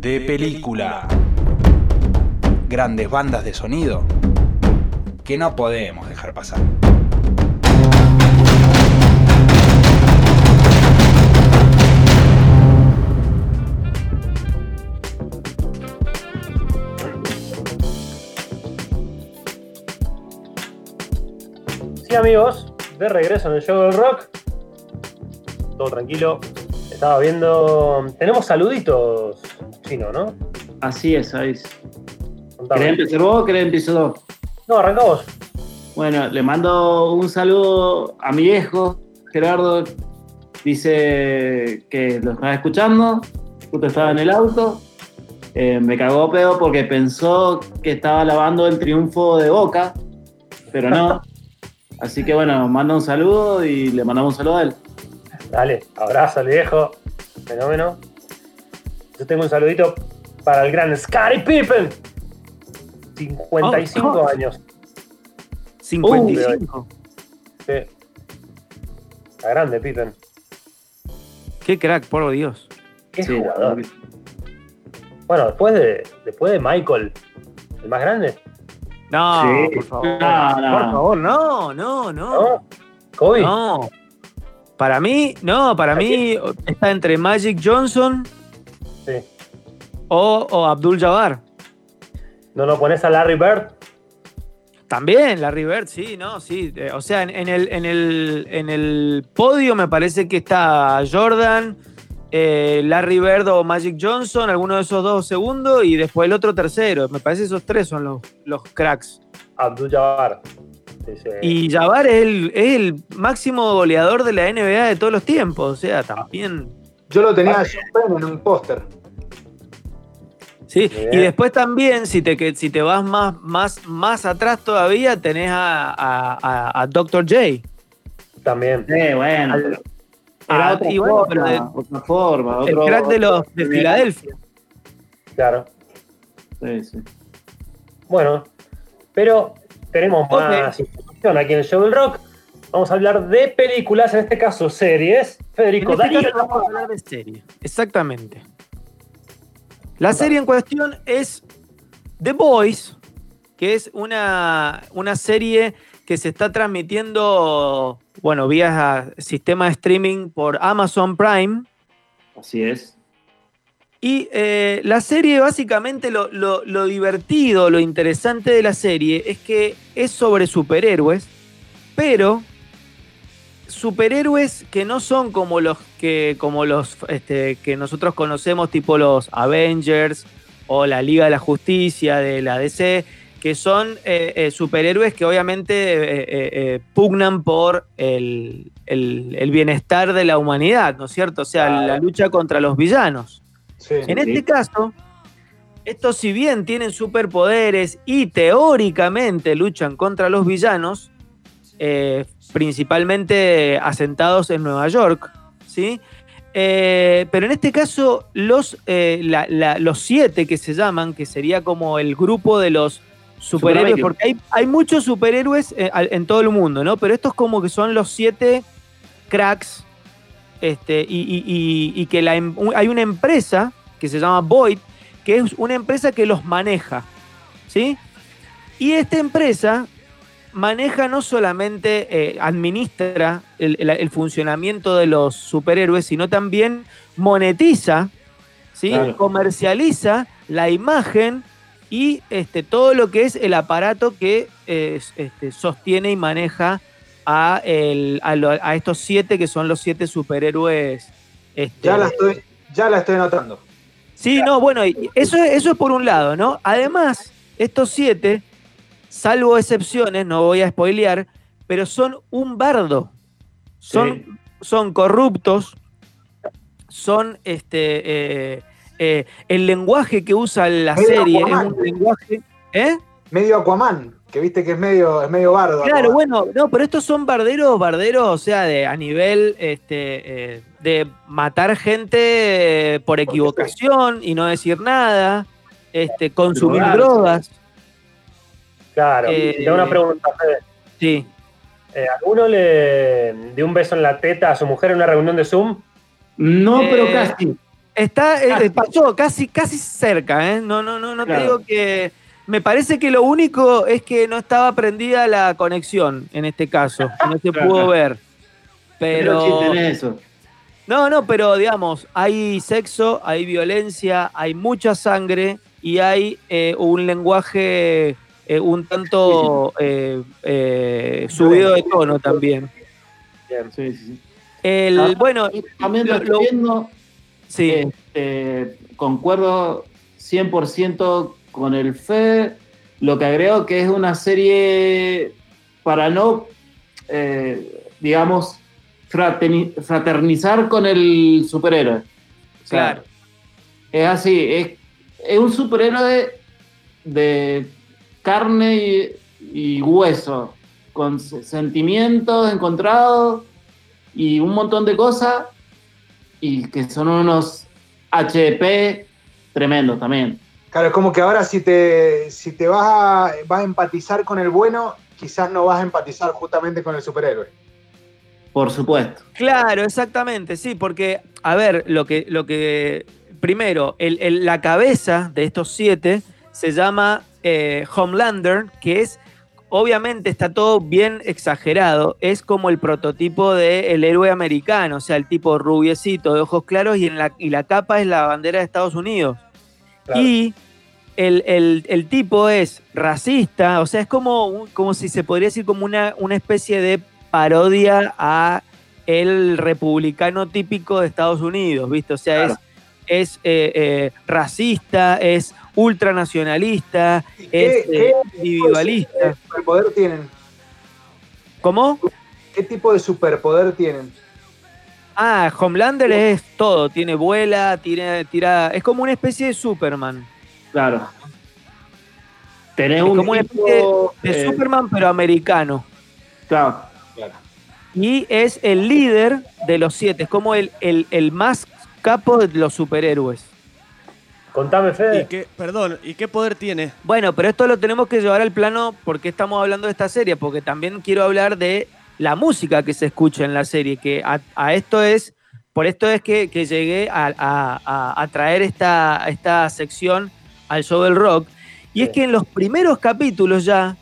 de película. Grandes bandas de sonido que no podemos dejar pasar. Sí, amigos, de regreso en el show del rock. Todo tranquilo. Estaba viendo. Tenemos saluditos, Así es, ¿sabes? Contame. ¿Querés empezar vos o querés empezar vos? No, arrancamos. Bueno, le mando un saludo a mi viejo, Gerardo. Dice que lo estaba escuchando, justo estaba en el auto. Eh, me cagó pedo porque pensó que estaba lavando el triunfo de Boca, pero no. Así que bueno, manda un saludo y le mandamos un saludo a él. Dale, abrazo al viejo. Fenómeno. Yo tengo un saludito para el gran Scottie Pippen. 55 Oh, oh. años. 55. Sí. Está grande, Pippen. Qué crack, por Dios. Qué Sí, jugador. Bueno, después de, después de Michael, el más grande, No, Sí. por favor. No, no. Por favor, no, no, no. ¿no? Kobe. No. Para mí, no, para mí está entre Magic Johnson Sí. o, o Abdul Jabbar. ¿No lo pones a Larry Bird? También, Larry Bird, sí, no, sí. Eh, o sea, en, en el, en, el, en el podio me parece que está Jordan, eh, Larry Bird o Magic Johnson, alguno de esos dos segundos, y después el otro tercero. Me parece que esos tres son los, los cracks. Abdul Jabbar. Sí, sí. Y Jabbar es el, es el máximo goleador de la NBA de todos los tiempos. O sea, también. Yo lo tenía a John Penn en un póster. Sí, Bien. y después también, si te, que- si te vas más, más, más atrás todavía, tenés a, a- a- a Dr. J. También. Sí, bueno. Al- Ah, Era otra, y bueno, forma, pero de- otra forma. el otro- crack de los de. Filadelfia. Claro. Sí, sí. Bueno, pero tenemos más información aquí en el show del rock. Vamos a hablar de películas, en este caso series. Federico, En este Darío. caso vamos a hablar de serie. Exactamente. La serie en cuestión es The Boys, que es una, una serie que se está transmitiendo, bueno, vía sistema de streaming por Amazon Prime. Así es. Y eh, la serie, básicamente, lo, lo- lo divertido, lo interesante de la serie es que es sobre superhéroes, pero superhéroes que no son como los que, como los este, que nosotros conocemos, tipo los Avengers o la Liga de la Justicia de la DC, que son eh, eh, superhéroes que obviamente eh, eh, pugnan por el, el- el bienestar de la humanidad, ¿no es cierto? O sea, la lucha contra los villanos. Sí. En este caso, estos si bien tienen superpoderes y teóricamente luchan contra los villanos, eh, principalmente asentados en Nueva York, ¿sí? Eh, pero en este caso, los, eh, la- la- los siete que se llaman, que sería como el grupo de los superhéroes, porque hay, hay muchos superhéroes eh, en todo el mundo, ¿no? Pero estos como que son los siete cracks este, y, y- y- y que la em- hay una empresa que se llama Void, que es una empresa que los maneja, ¿sí? Y esta empresa maneja no solamente, eh, administra el, el- el funcionamiento de los superhéroes, sino también monetiza, ¿sí? Claro. Comercializa la imagen y este, todo lo que es el aparato que eh, este, sostiene y maneja a, el- a lo- a estos siete que son los siete superhéroes. este, Ya la estoy, ya la estoy anotando. Sí, no, bueno, eso, eso es por un lado, ¿no? Además, estos siete, salvo excepciones, no voy a spoilear, pero son un bardo. Son, Sí. son corruptos, son este eh, eh, el lenguaje que usa la Medio serie es Aquaman. un lenguaje. ¿Eh? Medio Aquaman, que viste que es medio, es medio bardo. Claro, Aquaman. bueno, no, pero estos son barderos, barderos, o sea, de, a nivel este, eh, de matar gente por equivocación y no decir nada, este, consumir drogas. Claro. Eh, tengo una pregunta, Fede. Sí. Eh, ¿Alguno le dio un beso en la teta a su mujer en una reunión de Zoom? No, Eh, pero casi. Está, eh, Casi. eh, pasó casi, casi cerca, ¿eh? No, no, no, no te digo que. Me parece que lo único es que no estaba prendida la conexión en este caso. No se Claro. pudo ver. Pero Pero. eso. No, no, pero digamos, hay sexo, hay violencia, hay mucha sangre y hay eh, un lenguaje eh, un tanto eh, eh, subido de tono también. Bien. Sí, sí, sí. El, Ah, bueno, También lo lo- viendo. sí, Este, concuerdo 100% con el Fe. Lo que agrego que es una serie para no, eh, digamos, fraterni- fraternizar con el superhéroe. O sea, claro. Es así, es, es un superhéroe de carne y, y hueso, con se- sentimientos encontrados y un montón de cosas, y que son unos HP tremendos también. Claro, es como que ahora si te, si te vas, a, vas a empatizar con el bueno, quizás no vas a empatizar justamente con el superhéroe. Por supuesto. Claro, exactamente, sí, porque, a ver, lo que, lo que primero, el- el- la cabeza de estos siete se llama eh, Homelander, que es, obviamente está todo bien exagerado, es como el prototipo del héroe americano, o sea, el tipo rubiecito, de ojos claros, y, en la, y la capa es la bandera de Estados Unidos. Claro. Y el, el- el tipo es racista, o sea, es como, como si se podría decir como una, una especie de parodia a el republicano típico de Estados Unidos, ¿viste? O sea, Claro. es, es eh, eh, racista, es ultranacionalista, ¿Y es qué, eh, qué individualista. superpoder tienen? ¿Cómo? ¿Qué tipo de superpoder tienen? Ah, Homelander es todo, tiene vuela, tira, tira, es como una especie de Superman, Claro. Tenés Es un como una tipo, de eh, Superman pero americano. claro, Claro. Y es el líder de los siete, es como el, el, el más capo de los superhéroes. Contame, ¿Y Fede. qué, perdón, ¿y qué poder tiene? Bueno, pero esto lo tenemos que llevar al plano porque estamos hablando de esta serie, porque también quiero hablar de la música que se escucha en la serie, que a, a esto es, por esto es que, que llegué a, a- a- a traer esta, esta sección al show del rock, y es que en los primeros capítulos ya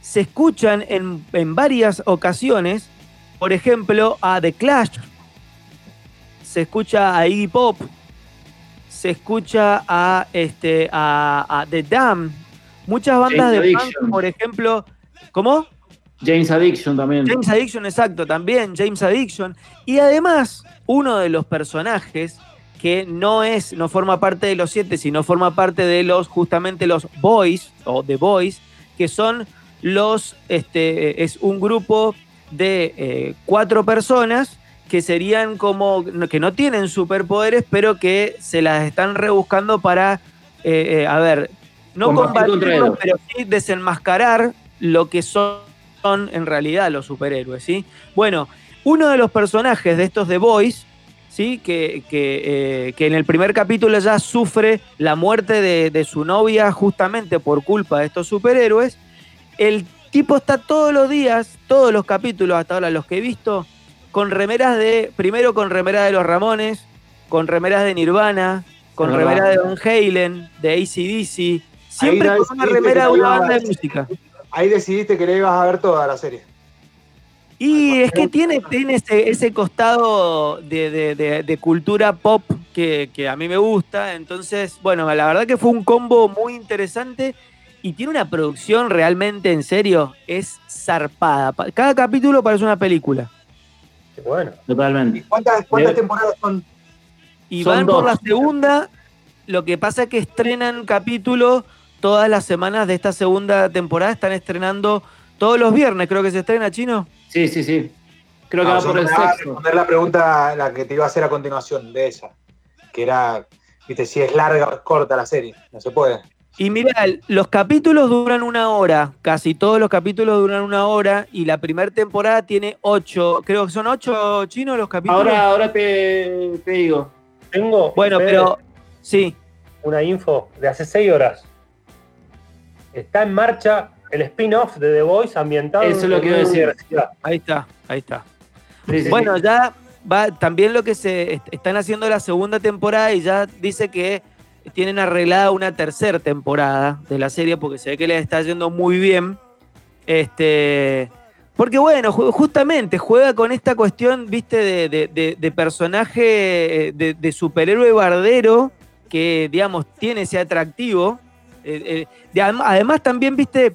se escuchan en, en varias ocasiones, por ejemplo, a The Clash, se escucha a Iggy Pop, se escucha a, este, a, a The Dam, muchas bandas James de punk, por ejemplo, ¿cómo? James Addiction también. James Addiction, exacto, también James Addiction. Y además, uno de los personajes que no es, no forma parte de los siete, sino forma parte de los, justamente los Boys, o The Boys, que son los, este, es un grupo de eh, cuatro personas que serían como, que no tienen superpoderes, pero que se las están rebuscando para, eh, eh, a ver, no combatirlos, pero sí desenmascarar lo que son son en realidad los superhéroes, ¿sí? Bueno, uno de los personajes de estos The Boys, ¿sí? Que, que, eh, que en el primer capítulo ya sufre la muerte de, de su novia justamente por culpa de estos superhéroes, el tipo está todos los días, todos los capítulos hasta ahora los que he visto, con remeras de, primero con remeras de los Ramones, con remeras de Nirvana, con Es remeras de. Van Halen, de ACDC, siempre con una remera de una no banda de música. Ahí decidiste que le ibas a ver toda la serie. Y es que tiene, tiene ese, ese costado de, de- de- de cultura pop que, que a mí me gusta. Entonces, bueno, la verdad que fue un combo muy interesante y tiene una producción realmente, en serio, es zarpada. Pa- Cada capítulo parece una película. Bueno. ¿Y Totalmente. cuántas, cuántas Bien. temporadas son? Y Son van por la segunda. Lo que pasa es que estrenan capítulos todas las semanas de esta segunda temporada. Están estrenando todos los viernes, creo que se estrena, chino. Sí, sí, sí. Creo que No, va por el vas a sexto. responder la pregunta la que te iba a hacer a continuación de esa. Que era, viste, si es larga o es corta la serie. No se puede. Y mira, los capítulos duran una hora, casi todos los capítulos duran una hora y la primera temporada tiene ocho, creo que son ocho chinos los capítulos. Ahora, ahora te, te digo. Tengo bueno, pero sí, una info de hace 6 horas. Está en marcha el spin-off de The Voice ambientado Eso es lo que iba a una decir. ahí está, ahí está. Sí, sí, Bueno, sí. ya va también lo que se est- están haciendo la segunda temporada y ya dice que tienen arreglada una tercera temporada de la serie porque se ve que les está yendo muy bien. Este, porque bueno, ju- justamente juega con esta cuestión, viste, de, de- personaje, eh, de, superhéroe bardero, que digamos tiene ese atractivo. Eh, eh, de- adem- además también, viste,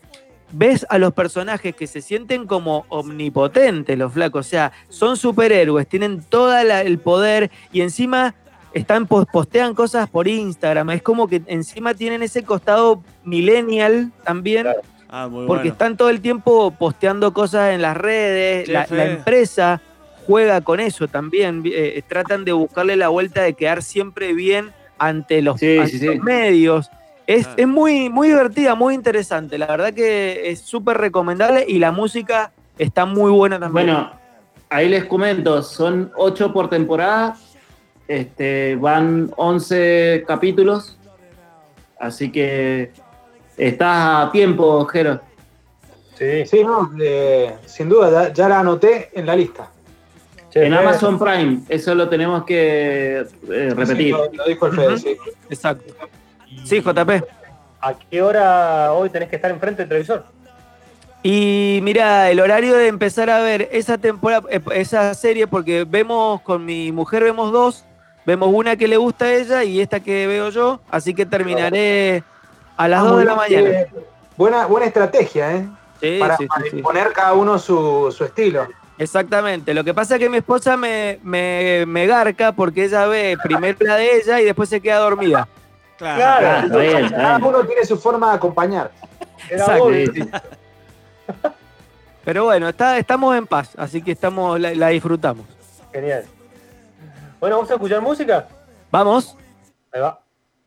ves a los personajes que se sienten como omnipotentes, los flacos, o sea, son superhéroes, tienen todo el poder y encima están pos- postean cosas por Instagram, es como que encima tienen ese costado millennial también, Claro. Ah, muy porque bueno. están todo el tiempo posteando cosas en las redes, la, empresa juega con eso también, eh, tratan de buscarle la vuelta de quedar siempre bien ante los, Sí, ante sí, sí. los medios. Es, Ah. es muy, muy divertida, muy interesante. La verdad que es súper recomendable y la música está muy buena también. Bueno, ahí les comento, son 8 por temporada, este, van 11 capítulos, así que estás a tiempo, Jero. Sí. Sí, no, eh, sin duda, ya, ya la anoté en la lista. Che, En Amazon Prime, eso lo tenemos que eh, repetir. Sí, lo, lo dijo el Fede, sí. Exacto. Sí, JP. ¿A qué hora hoy tenés que estar enfrente del televisor? Y mira, el horario de empezar a ver esa temporada, eh, esa serie, porque vemos con mi mujer, vemos dos, vemos una que le gusta a ella y esta que veo yo, así que terminaré a las Ah, 2 muy de la mañana. eh, buena, buena estrategia, ¿eh? Sí, para sí, para sí, sí. imponer cada uno su, su estilo. Exactamente. Lo que pasa es que mi esposa me, me, me garca porque ella ve primero la de ella y después se queda dormida. Claro. Bien, Cada bien. uno tiene su forma de acompañar. Era Exacto. Pero bueno, está, estamos en paz, así que estamos, la, la disfrutamos. Genial. Bueno, ¿vamos a escuchar música? Vamos. Ahí va.